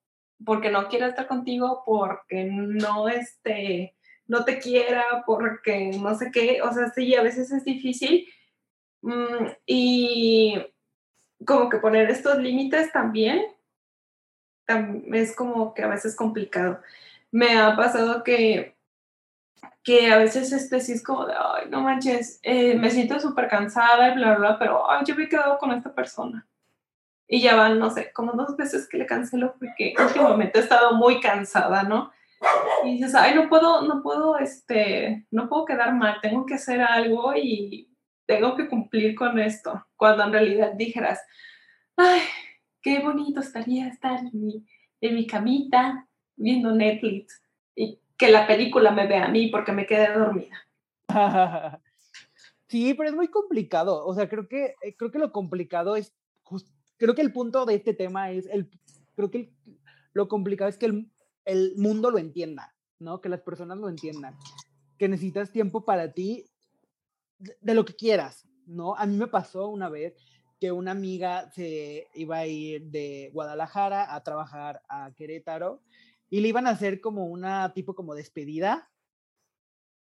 porque no quiera estar contigo, porque no este, no te quiera, porque no sé qué. O sea, sí, a veces es difícil. Mm, y como que poner estos límites también tam- es como que a veces complicado. Me ha pasado que que a veces este sí es como de, ay, no manches, eh, me siento súper cansada y bla, bla, bla, pero ay, yo me he quedado con esta persona. Y ya van, no sé, como dos veces que le cancelo porque últimamente he estado muy cansada, ¿no? Y dices, ay, no puedo, no puedo, este, no puedo quedar mal, tengo que hacer algo y tengo que cumplir con esto. Cuando en realidad dijeras, ay, qué bonito estaría estar en mi, en mi camita viendo Netflix y que la película me vea a mí porque me quedé dormida. Sí, pero es muy complicado. O sea, creo que, eh, creo que lo complicado es, creo que el punto de este tema es, el, creo que lo complicado es que el, el mundo lo entienda, ¿no? Que las personas lo entiendan. Que necesitas tiempo para ti de lo que quieras, ¿no? A mí me pasó una vez que una amiga se iba a ir de Guadalajara a trabajar a Querétaro y le iban a hacer como una tipo como despedida.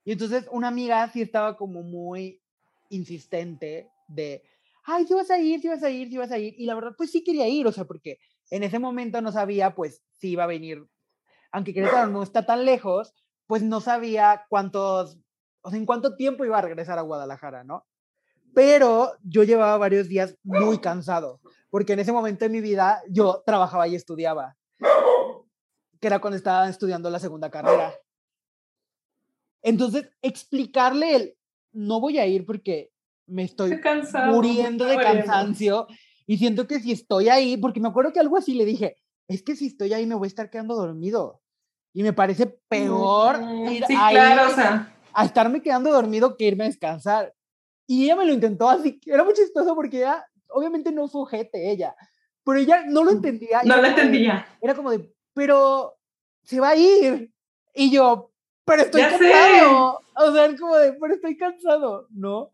Y entonces una amiga sí estaba como muy insistente de, ay, si vas a ir, si vas a ir, si vas a ir. Y la verdad, pues sí quería ir, o sea, porque en ese momento no sabía, pues, si iba a venir, aunque Querétaro no está tan lejos, pues no sabía cuántos, o sea, en cuánto tiempo iba a regresar a Guadalajara, ¿no? Pero yo llevaba varios días muy cansado, porque en ese momento de mi vida yo trabajaba y estudiaba, que era cuando estaba estudiando la segunda carrera. Entonces, explicarle el, no voy a ir porque me estoy muriendo de cansancio y siento que si estoy ahí, porque me acuerdo que algo así le dije, es que si estoy ahí me voy a estar quedando dormido. Y me parece peor ir ahí a estarme quedando dormido que irme a descansar. Y ella me lo intentó así, era muy chistoso porque ella, obviamente no fue ojete ella, pero ella no lo entendía. No lo entendía. era como de, pero se va a ir. Y yo, pero estoy cansado. O sea, como de, pero estoy cansado, ¿no?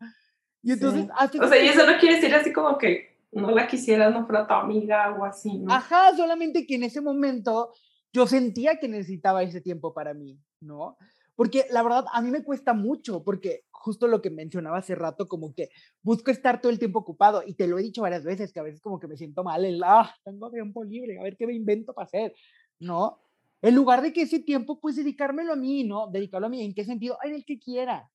Y entonces... o sea, y eso no quiere decir así como que no la quisieras, no fuera tu amiga o así, ¿no? Ajá, solamente que en ese momento yo sentía que necesitaba ese tiempo para mí, ¿no? Porque la verdad a mí me cuesta mucho, porque justo lo que mencionaba hace rato, como que busco estar todo el tiempo ocupado, y te lo he dicho varias veces, que a veces como que me siento mal, el, ah, tengo tiempo libre, a ver qué me invento para hacer, ¿no? En lugar de que ese tiempo, pues dedicármelo a mí, ¿no? Dedicarlo a mí, ¿en qué sentido? En el que quiera.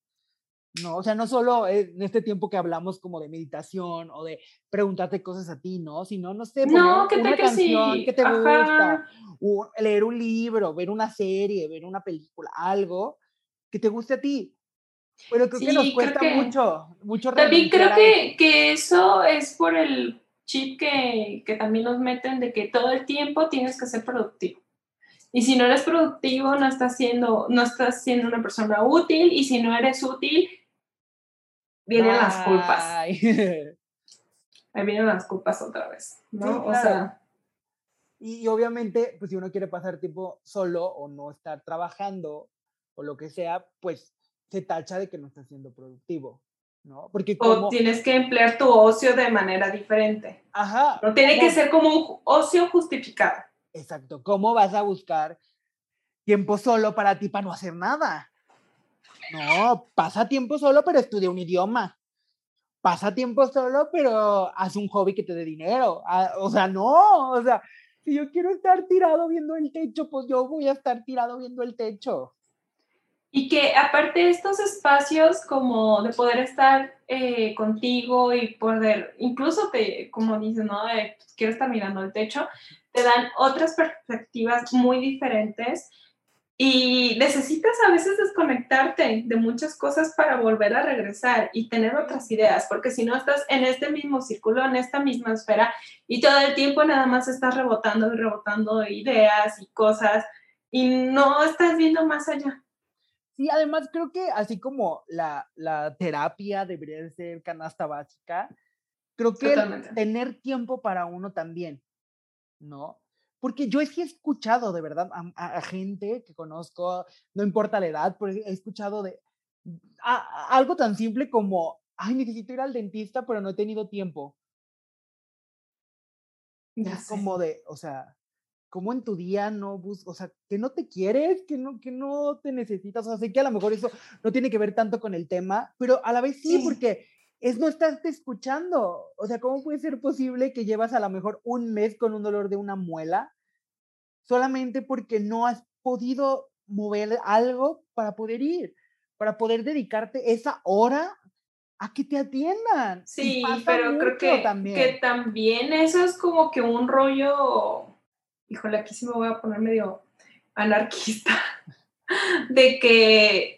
No, o sea, no solo en este tiempo que hablamos como de meditación o de preguntarte cosas a ti, ¿no? Sino, no sé, no, una canción que te gusta, o leer un libro, ver una serie, ver una película, algo que te guste a ti. Pero creo que nos cuesta mucho, mucho También creo que, que, eso es por el chip que, que también nos meten de que todo el tiempo tienes que ser productivo. Y si no eres productivo, no estás siendo, no estás siendo una persona útil. Y si no eres útil, vienen las culpas. Ahí vienen las culpas otra vez, ¿no? O sea. Y, obviamente, pues si uno quiere pasar tiempo solo o no estar trabajando o lo que sea, pues se tacha de que no estás siendo productivo, ¿no? Porque como... O tienes que emplear tu ocio de manera diferente. Ajá. No tiene que ser como un ocio justificado. Exacto. ¿Cómo vas a buscar tiempo solo para ti para no hacer nada? No, pasa tiempo solo, pero estudia un idioma. Pasa tiempo solo, pero haz un hobby que te dé dinero. Ah, o sea, no, o sea, si yo quiero estar tirado viendo el techo, pues yo voy a estar tirado viendo el techo. Y que aparte de estos espacios como de poder estar eh, contigo y poder, incluso te, como dices, ¿no? Pues, quiero estar mirando el techo, te dan otras perspectivas muy diferentes y necesitas a veces desconectarte de muchas cosas para volver a regresar y tener otras ideas, porque si no estás en este mismo círculo, en esta misma esfera y todo el tiempo nada más estás rebotando y rebotando ideas y cosas y no estás viendo más allá. Sí, además creo que así como la, la terapia debería ser canasta básica, creo que tener tiempo para uno también, ¿no? Porque yo he escuchado de verdad a, gente que conozco, no importa la edad, pero he escuchado de algo tan simple como, ay, necesito ir al dentista, pero no he tenido tiempo. Ya es como de, o sea, como en tu día no buscas, o sea, que no te quieres, que no, que no te necesitas, o sea, sé que a lo mejor eso no tiene que ver tanto con el tema, pero a la vez sí. porque es no estarte escuchando. O sea, ¿cómo puede ser posible que llevas a lo mejor un mes con un dolor de una muela solamente porque no has podido mover algo para poder ir, para poder dedicarte esa hora a que te atiendan? Sí, pero creo que también. que también eso es como que un rollo, híjole, aquí sí me voy a poner medio anarquista, de que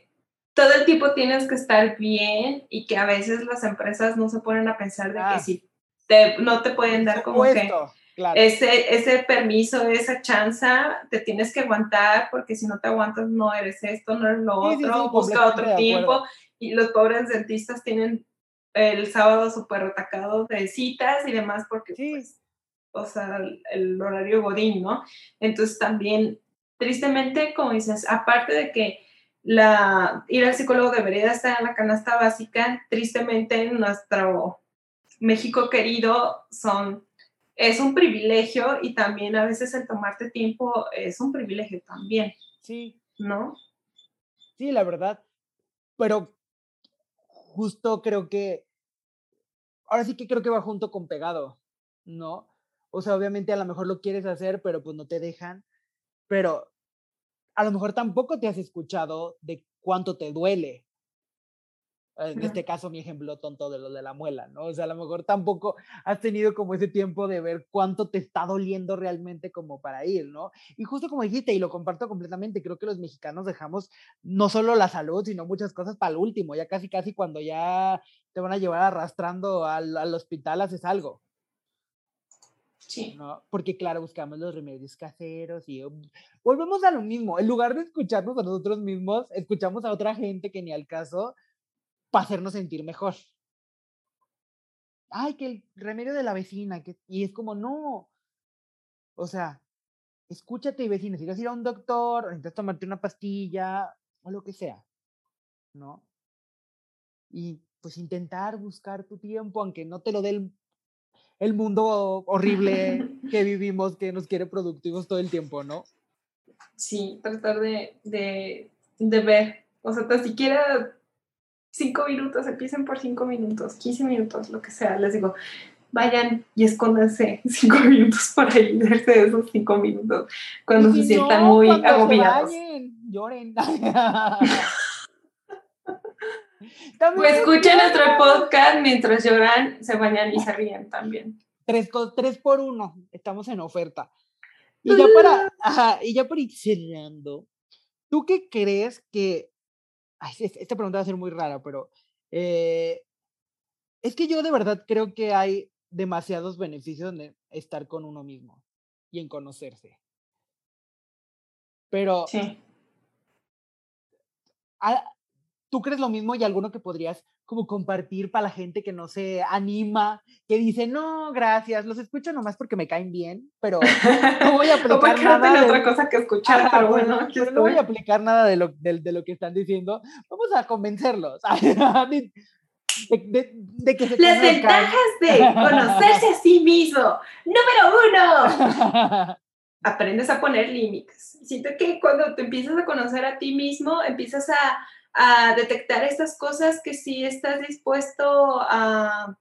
todo el tiempo tienes que estar bien y que a veces las empresas no se ponen a pensar de que ah. si te, no te pueden dar como que ese, ese permiso, esa chance, te tienes que aguantar porque si no te aguantas no eres esto, no eres lo otro, busca otro tiempo y los pobres dentistas tienen el sábado súper atacado de citas y demás, porque, Sí. pues, o sea, el, el horario godín, ¿no? Entonces también, tristemente, como dices, aparte de que la, ir al psicólogo debería estar en la canasta básica, tristemente en nuestro México querido son, es un privilegio y también a veces el tomarte tiempo es un privilegio también, Sí, ¿no? sí, la verdad. Pero justo creo que, ahora sí que creo que va junto con pegado, ¿no? O sea, obviamente a lo mejor lo quieres hacer, pero pues no te dejan. Pero a lo mejor tampoco te has escuchado de cuánto te duele. En Ujú. este caso, mi ejemplo tonto de lo de la muela, ¿no? O sea, a lo mejor tampoco has tenido como ese tiempo de ver cuánto te está doliendo realmente como para ir, ¿no? Y justo como dijiste, y lo comparto completamente, creo que los mexicanos dejamos no solo la salud, sino muchas cosas para el último, ya casi, casi cuando ya te van a llevar arrastrando al, al hospital haces algo, Sí. ¿no? Porque claro, buscamos los remedios caseros y um, volvemos a lo mismo, en lugar de escucharnos a nosotros mismos, escuchamos a otra gente que ni al caso para hacernos sentir mejor. Ay, que el remedio de la vecina, que... y es como, no, o sea, escúchate y ve si necesitas ir a un doctor, necesitas tomarte una pastilla, o lo que sea, ¿no? Y pues intentar buscar tu tiempo, aunque no te lo dé el, el mundo horrible que vivimos, que nos quiere productivos todo el tiempo, ¿no? Sí, tratar de, de, de ver, o sea, tan siquiera cinco minutos, empiecen por cinco minutos, 15 minutos, lo que sea, les digo, vayan y escóndanse cinco minutos para irse de esos cinco minutos cuando Y se si sientan no, muy cuando se agobiados. bañen, lloren. También escuchen nuestro podcast mientras lloran, se bañan y se ríen también. Tres, co- tres por uno, estamos en oferta. Y ya para, ajá, y ya para ir cerrando, ¿tú qué crees que, ay, esta pregunta va a ser muy rara, pero eh, es que yo de verdad creo que hay demasiados beneficios en estar con uno mismo y en conocerse. Pero, Sí. ¿Tú crees lo mismo y alguno que podrías como compartir para la gente que no se anima, que dice, no, gracias, los escucho nomás porque me caen bien, pero no voy a O aplicar no nada de- otra cosa que escuchar, Ajá, pero bueno, aquí pero no voy a aplicar nada de lo, de, de lo que están diciendo. Vamos a convencerlos de- de- de que se Las conozcan. ventajas de conocerse a sí mismo. Número uno. aprendes a poner límites. Siento que cuando te empiezas a conocer a ti mismo, empiezas a, a detectar estas cosas que sí estás dispuesto a,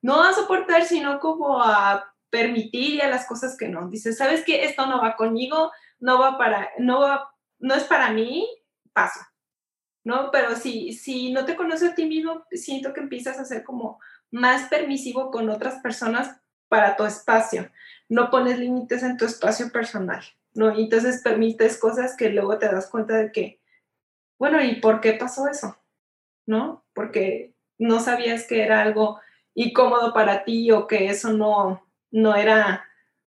no a soportar, sino como a permitir y a las cosas que no. Dices, ¿sabes qué? Esto no va conmigo, no va para, no va, no es para mí, paso. ¿No? Pero si, si no te conoces a ti mismo, siento que empiezas a ser como más permisivo con otras personas para tu espacio no pones límites en tu espacio personal, ¿no? Y entonces permites cosas que luego te das cuenta de que, bueno, ¿y por qué pasó eso? ¿No? Porque no sabías que era algo incómodo para ti o que eso no, no era,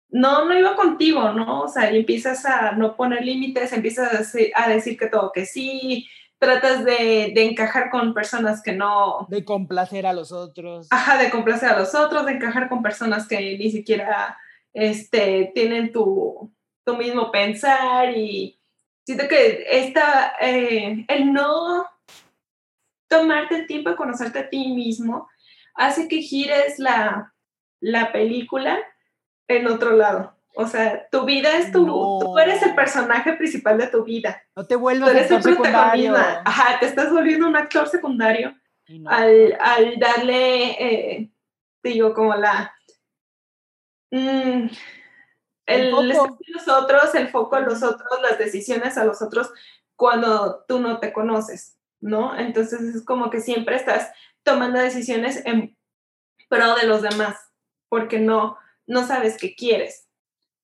no, no iba contigo, ¿no? O sea, y empiezas a no poner límites, empiezas a decir, a decir que todo que sí, tratas de, de encajar con personas que no, de complacer a los otros. Ajá, de complacer a los otros, de encajar con personas que ni siquiera este, tienen tu, tu mismo pensar y siento que esta, eh, el no tomarte el tiempo de conocerte a ti mismo hace que gires la, la película en otro lado. O sea, tu vida es tu, No. tú eres el personaje principal de tu vida. No te Tú vuelvas eres el protagonista. Ajá, te estás volviendo un actor secundario no. al, al darle, eh, digo, como la... mm, El el, foco. espacio a los otros, el foco a los otros, las decisiones a los otros cuando tú no te conoces, ¿no? Entonces es como que siempre estás tomando decisiones en pro de los demás, porque no, no sabes qué quieres.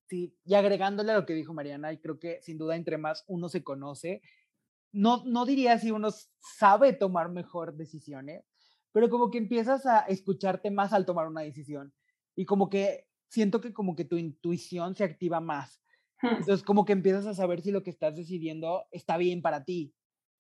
Sí, y agregándole a lo que dijo Mariana, y creo que sin duda entre más uno se conoce, no, no diría si uno sabe tomar mejor decisiones, pero como que empiezas a escucharte más al tomar una decisión. Y como que siento que como que tu intuición se activa más. Hmm. Entonces como que empiezas a saber si lo que estás decidiendo está bien para ti.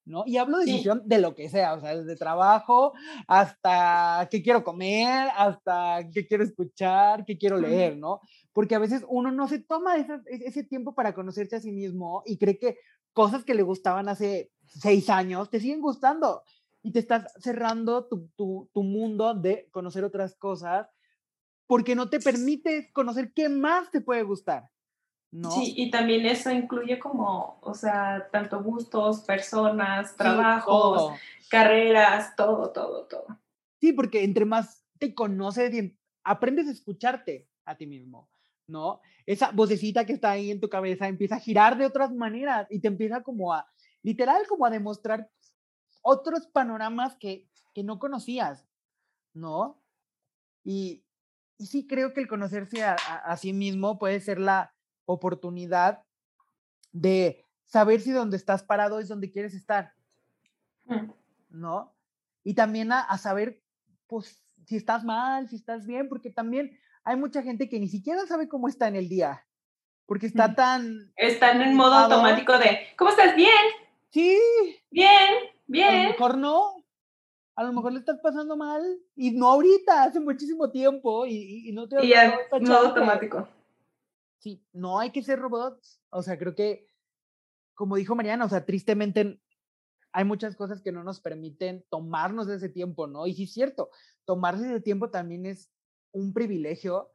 ¿no? Y hablo de decisión de lo que sea, o sea, desde trabajo hasta qué quiero comer, hasta qué quiero escuchar, qué quiero leer, ¿no? Porque a veces uno no se toma ese, ese tiempo para conocerse a sí mismo y cree que cosas que le gustaban hace seis años te siguen gustando y te estás cerrando tu, tu, tu mundo de conocer otras cosas porque no te permite conocer qué más te puede gustar. ¿no? Sí, y también eso incluye como, o sea, tanto gustos, personas, trabajos, carreras, todo, todo, todo. Sí, porque entre más te conoces, aprendes a escucharte a ti mismo, ¿no? Esa vocecita que está ahí en tu cabeza empieza a girar de otras maneras y te empieza como a, literal, como a demostrar otros panoramas que, que no conocías, ¿no? Y, y sí creo que el conocerse a, a, sí mismo puede ser la oportunidad de saber si donde estás parado es donde quieres estar, Mm. ¿no? Y también a, a saber, pues, si estás mal, si estás bien, porque también hay mucha gente que ni siquiera sabe cómo está en el día, porque está Mm. tan... Están en modo ocupado. automático de, ¿cómo estás? Bien, Sí, bien, a lo bien. mejor no, a lo mejor le estás pasando mal, y no ahorita, hace muchísimo tiempo, y, no te Y modo chance. automático. Sí, no hay que ser robots. O sea, creo que, como dijo Mariana, o sea, tristemente hay muchas cosas que no nos permiten tomarnos ese tiempo, ¿no? Y sí es cierto, tomarse ese tiempo también es un privilegio,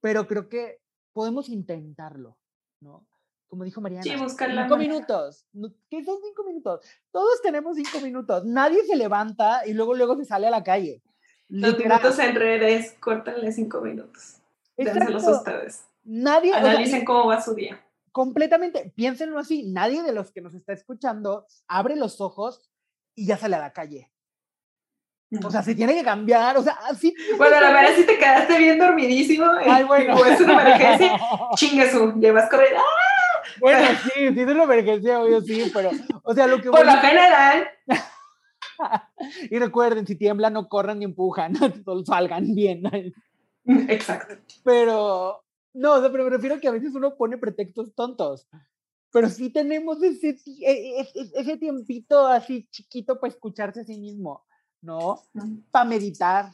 pero creo que podemos intentarlo, ¿no? Como dijo Mariana, Sí, buscar la cinco manera. minutos. ¿Qué son cinco minutos? Todos tenemos cinco minutos. Nadie se levanta y luego, luego se sale a la calle. Los Literal. minutos en redes, córtenle cinco minutos. Dénselos ustedes. Nadie, o sea, Analicen cómo va su día. completamente, piénsenlo así, nadie de los que nos está escuchando abre los ojos y ya sale a la calle. O sea, se tiene que cambiar, o sea, así. Bueno, la verdad, si te quedaste bien dormidísimo Ay, bueno. o es una emergencia, chingue su, llevas corriendo. Bueno, sí, sí es una emergencia, obvio, sí, pero, o sea, lo que Por lo general, Y recuerden, si tiemblan, no corran ni empujan, salgan bien. exacto. Pero, no, o sea, pero me refiero a que a veces uno pone pretextos tontos. Pero sí tenemos ese, ti- e- e- e- ese tiempito así chiquito para escucharse a sí mismo, ¿no? para meditar,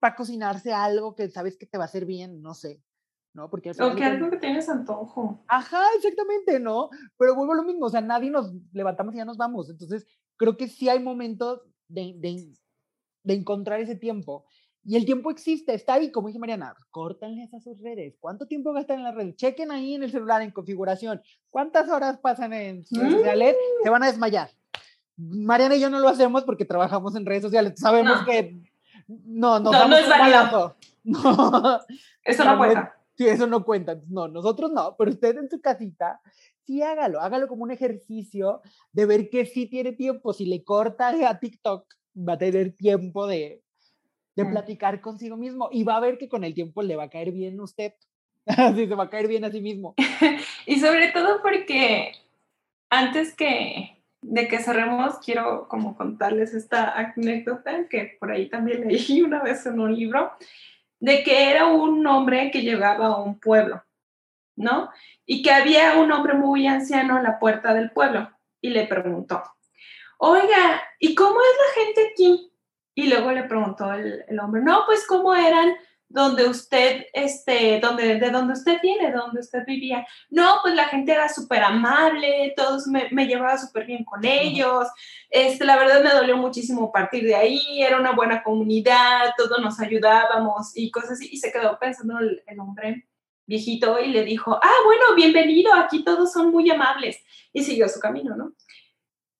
para cocinarse algo que sabes que te va a hacer bien, no sé, ¿no? Porque O que algo que tienes antojo. Ajá, exactamente, ¿no? Pero vuelvo a lo mismo, o sea, nadie nos levantamos y ya nos vamos. Entonces, creo que sí hay momentos de, de, de encontrar ese tiempo. Y el tiempo existe, está ahí, como dice Mariana, córtanles a sus redes. ¿Cuánto tiempo gastan en las redes? Chequen ahí en el celular, en configuración. ¿Cuántas horas pasan en sus redes Mm. sociales? Se van a desmayar. Mariana y yo no lo hacemos porque trabajamos en redes sociales. Sabemos No. que no, No, no damos es válido. No, Eso no no, cuenta. Sí, eso no cuenta. No, nosotros no, pero usted en su casita, sí hágalo, hágalo como un ejercicio de ver que sí tiene tiempo. Si le corta a TikTok, va a tener tiempo de, de Mm. platicar consigo mismo y va a ver que con el tiempo le va a caer bien a usted. Así se va a caer bien a sí mismo. Y sobre todo porque antes que de que cerremos, quiero como contarles esta anécdota que por ahí también leí una vez en un libro, de que era un hombre que llegaba a un pueblo, ¿no? Y que había un hombre muy anciano en la puerta del pueblo y le preguntó, oiga, ¿y cómo es la gente aquí? Y luego le preguntó el, el hombre, no, pues cómo eran donde usted, este, donde, de donde usted viene, donde usted vivía. No, pues la gente era súper amable, todos me, me llevaba súper bien con ellos. Este, la verdad me dolió muchísimo partir de ahí, era una buena comunidad, todos nos ayudábamos y cosas así. Y se quedó pensando el, el hombre viejito y le dijo, ah, bueno, bienvenido, aquí todos son muy amables. Y siguió su camino, ¿no?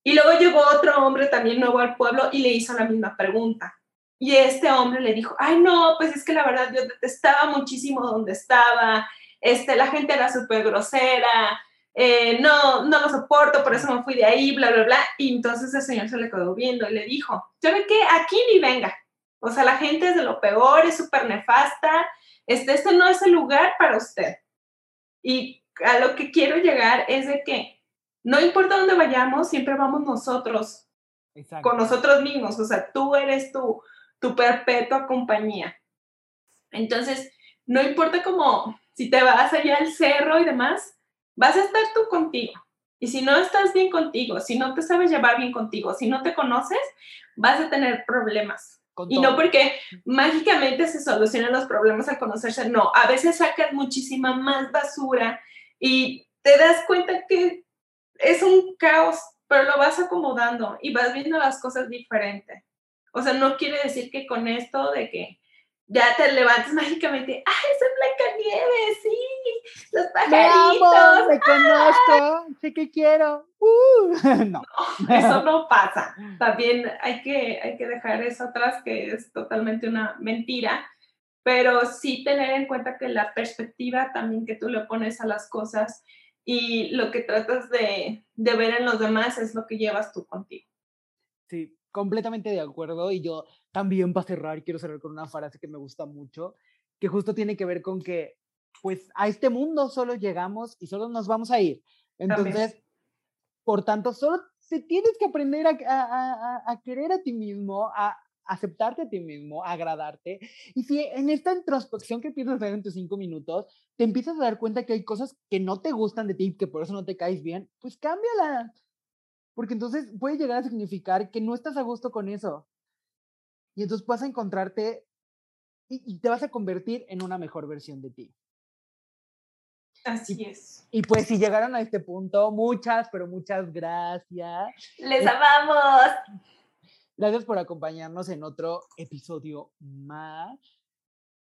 Y luego llegó otro hombre también nuevo al pueblo y le hizo la misma pregunta. Y este hombre le dijo, ay no, pues es que la verdad yo detestaba muchísimo donde estaba, este, la gente era súper grosera, eh, no, no lo soporto, por eso me fui de ahí, bla, bla, bla. Y entonces el señor se le quedó viendo y le dijo, ¿sabe qué? Aquí ni venga. O sea, la gente es de lo peor, es súper nefasta, este, este no es el lugar para usted. Y a lo que quiero llegar es de que no importa dónde vayamos, siempre vamos nosotros Exacto. con nosotros mismos, o sea, tú eres tu, tu perpetua compañía. Entonces, no importa cómo, si te vas allá al cerro y demás, vas a estar tú contigo. Y si no estás bien contigo, si no te sabes llevar bien contigo, si no te conoces, vas a tener problemas. Con Y todo. no porque mágicamente se solucionan los problemas al conocerse, no, a veces sacas muchísima más basura y te das cuenta que es un caos, pero lo vas acomodando y vas viendo las cosas diferente. O sea, no quiere decir que con esto de que ya te levantes mágicamente, ¡ay, soy Blancanieves! ¡Sí! ¡Los amo, pajaritos! me conozco, sé que quiero. Uh, no. Eso no pasa. También hay que, hay que dejar eso atrás, que es totalmente una mentira, pero sí tener en cuenta que la perspectiva también que tú le pones a las cosas y lo que tratas de, de ver en los demás es lo que llevas tú contigo. Sí, completamente de acuerdo. Y yo también para cerrar, quiero cerrar con una frase que me gusta mucho, que justo tiene que ver con que, pues, a este mundo solo llegamos y solo nos vamos a ir. Entonces, por tanto, solo te tienes que aprender a, a- a- a- querer a ti mismo, a aceptarte a ti mismo, a agradarte. Y si en esta introspección que empiezas a hacer en tus cinco minutos, te empiezas a dar cuenta que hay cosas que no te gustan de ti, que por eso no te caes bien, pues cámbialas. Porque entonces puede llegar a significar que no estás a gusto con eso. Y entonces vas a encontrarte y, y te vas a convertir en una mejor versión de ti. Así es. Y pues si llegaron a este punto, muchas, pero muchas gracias. ¡Les amamos! Gracias por acompañarnos en otro episodio más.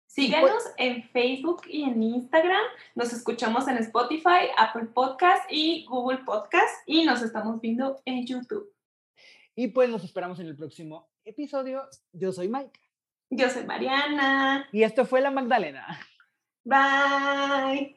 Síganos en Facebook y en Instagram. Nos escuchamos en Spotify, Apple Podcast y Google Podcast. Y nos estamos viendo en YouTube. Y pues nos esperamos en el próximo episodio. Yo soy Mike. Yo soy Mariana. Y esto fue La Magdalena. Bye.